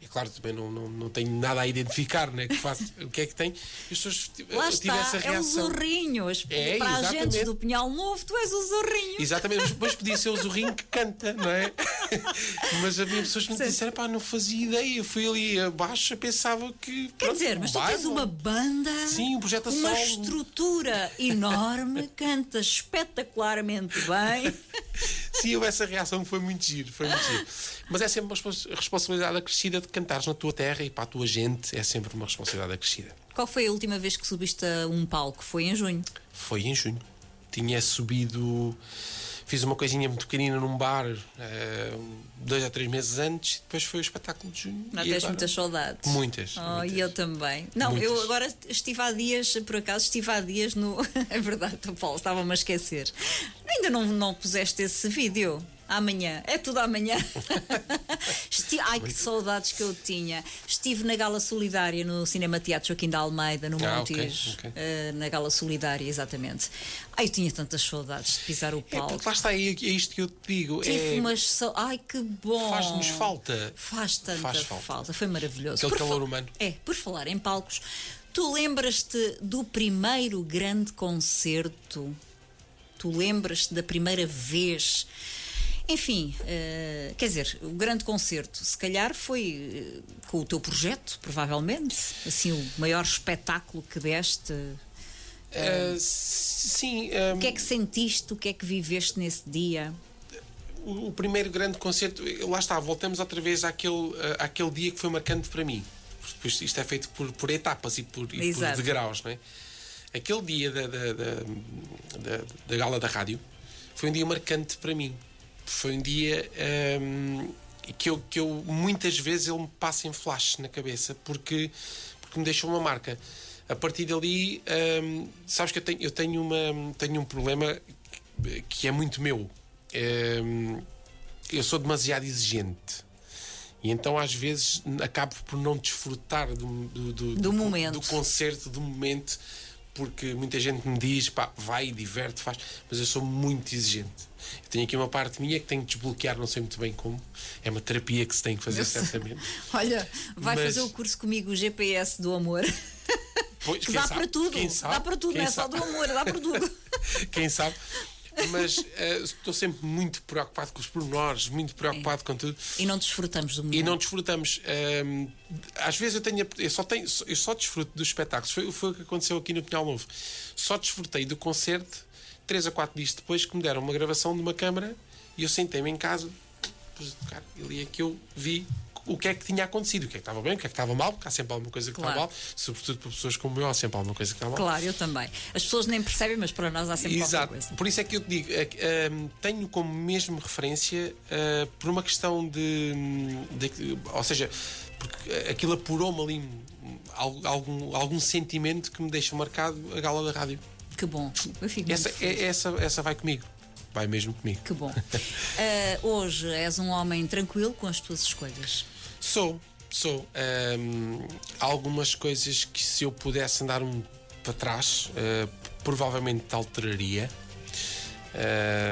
E claro, também não, não, não tenho nada a identificar, né? que faço, o que é que tem. E as pessoas Lá tive essa está, é o reação. Zorrinho. As- É, para a gente exatamente. do Pinhal Novo, tu és o Zorrinho. Exatamente, mas depois podia ser o Zorrinho que canta, não é? mas havia pessoas que me disseram, pá, não fazia ideia. Eu fui ali abaixo pensava que. Quer pronto, dizer, mas tu tens uma banda, Sim, um projeto uma solo. estrutura enorme, cantas espetacularmente bem. Sim, houve essa reação foi muito giro, foi muito giro. Mas é sempre uma respons- responsabilidade acrescida de cantares na tua terra e para a tua gente, é sempre uma responsabilidade acrescida. Qual foi a última vez que subiste a um palco? Foi em junho. Foi em junho. Tinha subido. Fiz uma coisinha muito pequenina num bar eh, dois a três meses antes e depois foi o espetáculo de junho. Não tens muitas saudades. Muitas, Oh, muitas. E eu também. Não, eu Muitas. agora estive há dias, por acaso, estive há dias no. é verdade, Paulo, estava-me a esquecer. Ainda não, não puseste esse vídeo. Amanhã, é tudo amanhã. Esti... Ai, que saudades que eu tinha. Estive na Gala Solidária no Cinema Teatro Joaquim da Almeida, no Ah, Montijo. ok, ok. eh, na Gala Solidária, exatamente. Ai, eu tinha tantas saudades de pisar o É, palco. porque lá está, é, é isto que eu te digo. Tive é, umas. sau- Ai, que bom! Faz-nos falta. Faz tanta Faz falta. falta. Foi maravilhoso. Aquele Por calor fa- humano. É, por falar em palcos, tu lembras-te do primeiro grande concerto? Tu lembras-te da primeira vez? Enfim, eh, quer dizer, o grande concerto, se calhar foi eh, com o teu projeto, provavelmente. Assim, o maior espetáculo que deste. ah, sim, ah, O que é que sentiste? O que é que viveste nesse dia? o, o primeiro grande concerto, lá está, voltamos outra vez àquele, àquele dia que foi marcante para mim. Depois isto é feito por, por etapas e por, e por degraus, não é? Aquele dia da, da, da, da- da gala da rádio foi um dia marcante para mim. Foi um dia ahm, que, eu, que eu muitas vezes ele me passa em flash na cabeça porque, porque me deixou uma marca. A partir dali, ahm, sabes que eu tenho, eu tenho, uma, tenho um problema que é muito meu. Ahm, eu sou demasiado exigente. E então às vezes acabo por não desfrutar do, do, do, Do momento. do concerto, do momento, porque muita gente me diz, pá, vai, diverte, faz, mas eu sou muito exigente. Eu tenho aqui uma parte minha que tenho que desbloquear, não sei muito bem como. É uma terapia que se tem que fazer, certamente. Olha, vai Mas- fazer o curso comigo, o GPS do amor. Pois, Que dá sabe? para tudo. Sabe? Dá para tudo, Quem não é só sabe? do amor, dá para tudo. Quem sabe? Mas eh, estou sempre muito preocupado com os pormenores, muito preocupado com tudo. E não desfrutamos do momento. E não desfrutamos. Ahm, às vezes eu tenho. Eu só, tenho, eu só desfruto dos espetáculos. Foi, foi o que aconteceu aqui no Pinhal Novo. Só desfrutei do concerto três a quatro dias depois que me deram uma gravação de uma câmara e eu sentei-me em casa, pus a tocar. E ali é que eu vi o que é que tinha acontecido, o que é que estava bem, o que é que estava mal, porque há sempre alguma coisa que Claro. está mal, sobretudo para pessoas como eu, há sempre alguma coisa que está mal. Claro, eu também. As pessoas nem percebem, mas para nós há sempre Exato. coisa. Por isso é que eu te digo, é hum, tenho como mesmo referência uh, por uma questão de, de- Ou seja, porque aquilo apurou-me ali hum, al- algum, algum sentimento que me deixa marcado a gala da rádio. Que bom. Eu fico Essa, é, essa, essa vai comigo. Vai mesmo comigo. Que bom. Ah, hoje és um homem tranquilo com as tuas escolhas. Sou, sou. Hum, há algumas coisas que se eu pudesse andar um para trás, uh, provavelmente alteraria.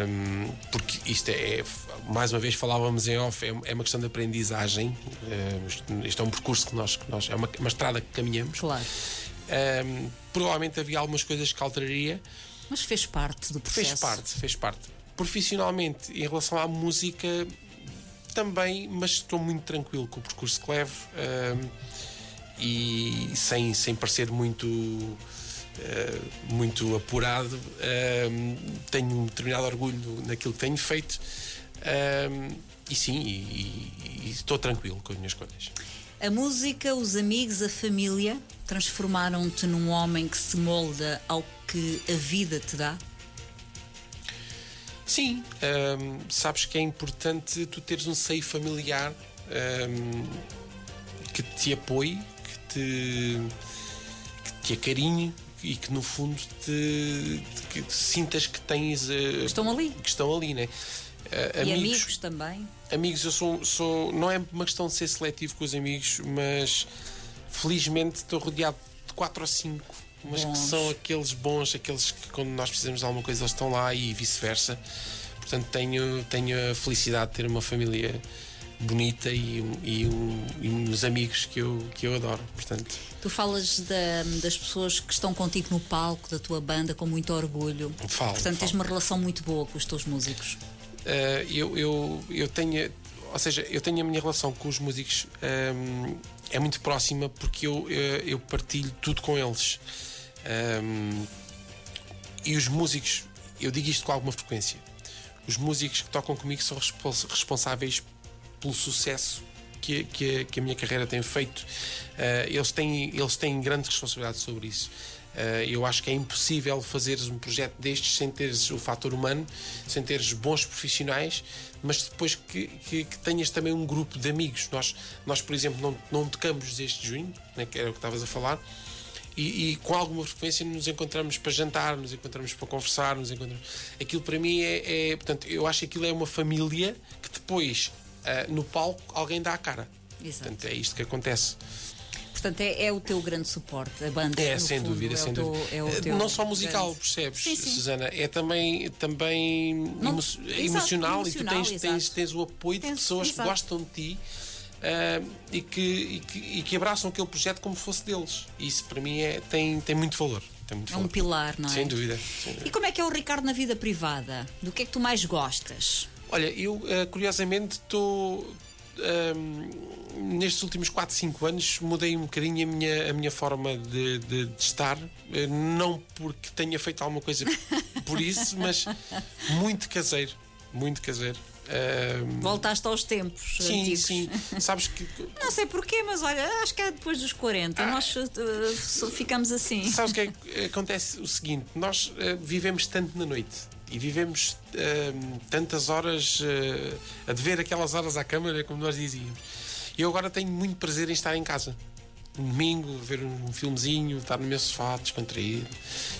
Hum, porque isto é, mais uma vez falávamos em off, é, é uma questão de aprendizagem. Uh, isto, isto é um percurso que nós, que nós é uma, uma estrada que caminhamos. Claro. Hum, provavelmente havia algumas coisas que alteraria. Mas fez parte do processo. Fez parte, fez parte. Profissionalmente, em relação à música, também, mas estou muito tranquilo com o percurso que levo hum, e sem, sem parecer muito. eh, muito apurado, tenho um determinado orgulho naquilo que tenho feito e sim, e, e- e estou tranquilo com as minhas coisas. A música, os amigos, a família transformaram-te num homem que se molda ao que a vida te dá? Sim, hum, sabes que é importante tu teres um seio familiar hum, que te apoie, que te, que te acarinhe e que no fundo te, que te sintas que tens eh, Estão ali. que estão ali, né? Eh, E amigos também? amigos, eu sou, sou. Não é uma questão de ser seletivo com os amigos, mas felizmente estou rodeado de quatro ou cinco. Mas Bons. que são aqueles bons, aqueles que quando nós precisamos de alguma coisa eles estão lá e vice-versa. Portanto, tenho, tenho a felicidade de ter uma família bonita e, e, e uns amigos que eu, que eu adoro. Portanto, Tu falas da- das pessoas que estão contigo no palco da tua banda com muito orgulho. Falo, Portanto, tens falo. uma relação muito boa com os teus músicos. Uh, eu, eu, eu tenho, ou seja, eu tenho a minha relação com os músicos um, é muito próxima porque eu, eu, eu partilho tudo com eles. Um, e os músicos, eu digo isto com alguma frequência, os músicos que tocam comigo são respons- responsáveis pelo sucesso que, que, a- que a minha carreira tem feito. Uh, eles, têm, eles têm grande responsabilidade sobre isso. Uh, eu acho que é impossível fazeres um projeto destes sem teres o fator humano, sem teres bons profissionais, mas depois que, que, que tenhas também um grupo de amigos. Nós, nós por exemplo, não, não tocamos desde junho, né, que era o que estavas a falar, e, e, com alguma frequência nos encontramos para jantar, nos encontramos para conversar, nos encontramos. Aquilo para mim é, é portanto, eu acho que aquilo é uma família que depois uh, no palco alguém dá a cara. Exato. Portanto, é isto que acontece. Portanto, é, é, o teu grande suporte, a banda. É, sem fundo, dúvida, é sem teu, dúvida. É teu não só musical, grande... percebes, sim, sim. Susana? É também, também não, emo exato, emocional, emocional, e tu tens, tens, tens o apoio de pessoas exato. que gostam de ti. Uh, e, que, e, que, e, que, abraçam aquele projeto como fosse deles. Isso para mim é, tem, tem muito valor. Tem muito é valor. um pilar, não é? Sem dúvida, sem dúvida, E como é que é o Ricardo na vida privada? Do que é que tu mais gostas? Olha, eu uh, curiosamente estou um, nestes últimos 4, 5 anos mudei um bocadinho a minha, a minha forma de, de, de estar, eh, não porque tenha feito alguma coisa por isso, mas muito caseiro. Muito caseiro. Um... Voltaste aos tempos sim, antigos. Sim, sabes que. Não sei porquê, mas olha, acho que é depois dos 40. Ah, nós uh, ficamos assim. Sabes o que é, acontece? O seguinte: nós uh, vivemos tanto na noite e vivemos uh, tantas horas uh, a dever aquelas horas à câmara, como nós dizíamos. Eu agora tenho muito prazer em estar em casa. Um domingo, ver um filmezinho, estar no meu sofá, descontraído.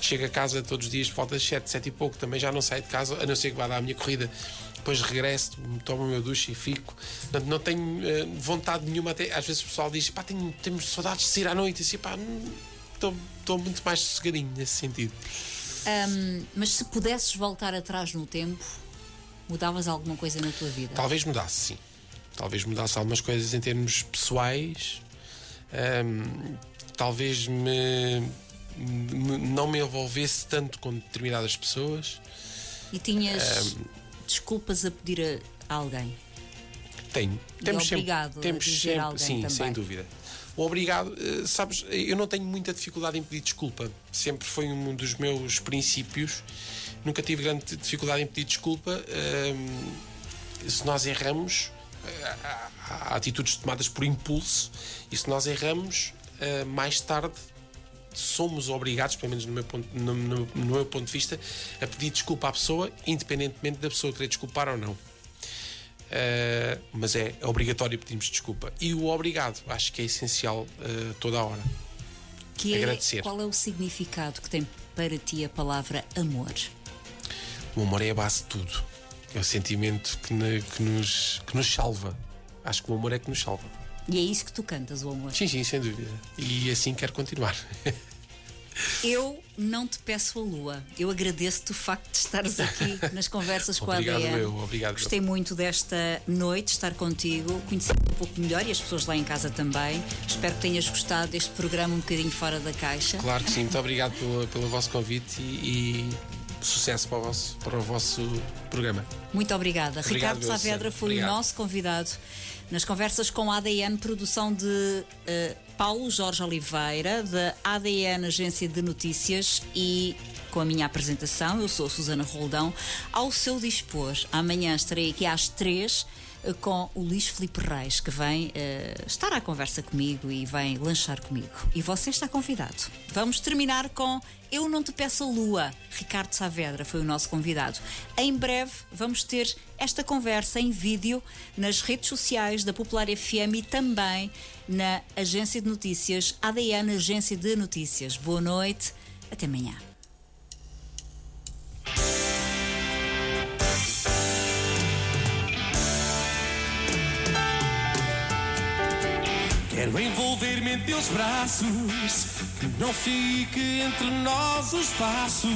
Chego a casa todos os dias, volta das 7, 7 e pouco, também já não saio de casa, a não ser que vá dar a minha corrida. Depois regresso, tomo o meu duche e fico. Portanto, não tenho uh, vontade nenhuma. Até, às vezes o pessoal diz: pá, tenho, temos saudades de sair à noite. E assim, pá, estou muito mais sossegadinho nesse sentido. Um, mas se pudesses voltar atrás no tempo, mudavas alguma coisa na tua vida? Talvez mudasse, sim. Talvez mudasse algumas coisas em termos pessoais. Um, talvez me, me, não me envolvesse tanto com determinadas pessoas. E tinhas um, desculpas a pedir a alguém? Tenho. Temos e obrigado sempre, temos a dizer sempre, alguém sim, também. sem dúvida. Obrigado, eh, sabes, eu não tenho muita dificuldade em pedir desculpa. Sempre foi um dos meus princípios. Nunca tive grande dificuldade em pedir desculpa. Ehm, se nós erramos, eh, há atitudes tomadas por impulso, e se nós erramos, eh, mais tarde somos obrigados, pelo menos no meu, ponto, no, no, no meu ponto de vista, a pedir desculpa à pessoa, independentemente da pessoa querer desculpar ou não. Uh, mas é obrigatório pedirmos desculpa. E o obrigado, acho que é essencial uh, toda a hora. Que é, Agradecer. Qual é o significado que tem para ti a palavra amor? O amor é a base de tudo. É o sentimento que, ne, que, nos, que nos salva. Acho que o amor é que nos salva. E é isso que tu cantas, o amor? Sim, sim, sem dúvida. E assim quero continuar. Eu não te peço a lua. Eu agradeço-te o facto de estares aqui nas conversas com a obrigado ADN. Eu, obrigado. Gostei muito desta noite, estar contigo, conhecer um pouco melhor e as pessoas lá em casa também. Espero que tenhas gostado deste programa um bocadinho fora da caixa. Claro que sim. Muito obrigado pelo, pelo vosso convite e, e sucesso para o vosso, para o vosso programa. Muito obrigada. Obrigado, Ricardo Saavedra foi Obrigado. o nosso convidado nas conversas com a ADN, produção de uh, Paulo Jorge Oliveira, da ADN Agência de Notícias e com a minha apresentação, eu sou Susana Roldão, ao seu dispor. Amanhã estarei aqui às três com o Luís Felipe Reis, que vem uh, estar à conversa comigo e vem lanchar comigo. E você está convidado. Vamos terminar com Eu Não Te Peço a Lua. Ricardo Saavedra foi o nosso convidado. Em breve vamos ter esta conversa em vídeo nas redes sociais da Popular FM e também na agência de notícias ADN Agência de Notícias. Boa noite, até amanhã. Quero envolver-me em teus braços, que não fique entre nós o espaço.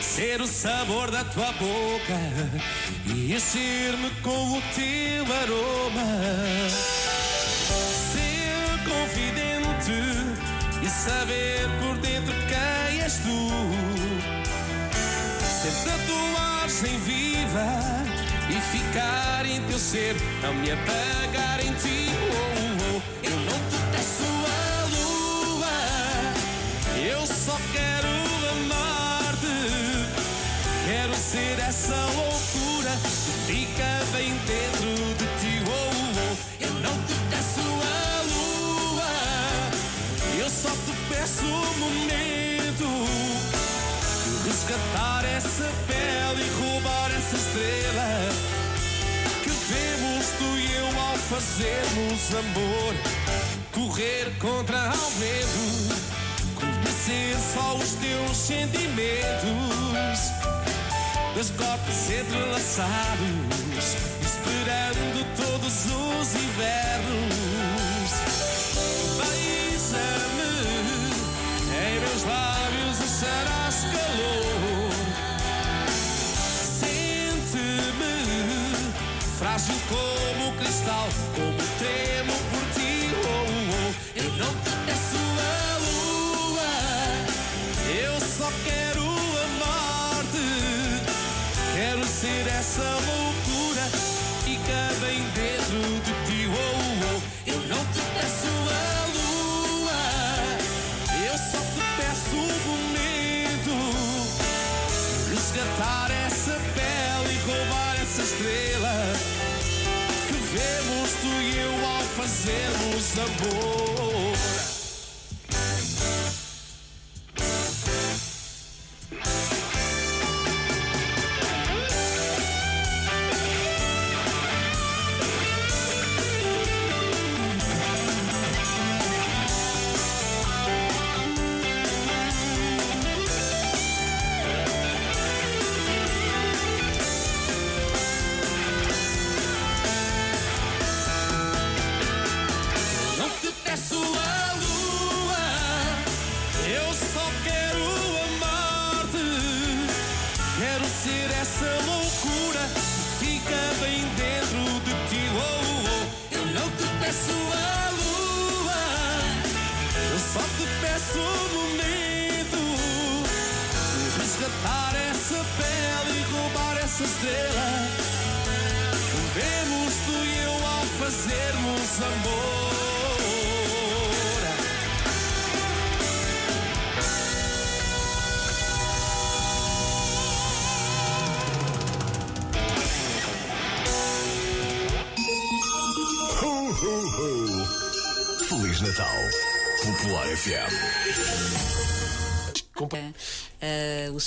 Ser o sabor da tua boca e encher-me com o teu aroma. Ser confidente e saber por dentro quem és tu. Ser tatuagem viva e ficar em teu ser, não me apagar em ti. Oh, oh, oh. Eu não te peço a lua, eu só quero amar-te. Quero ser essa loucura que fica bem dentro de ti. Oh, oh. Eu não te peço a lua, eu só te peço um momento resgatar essa pele e roubar essa estrela e eu ao fazermos amor, correr contra ao vento, conhecer só os teus sentimentos, Dos corpos entrelaçados, esperando todos os invernos. Beija-me, em meus lábios acharás calor. Sente-me, frágil como fazemos amor.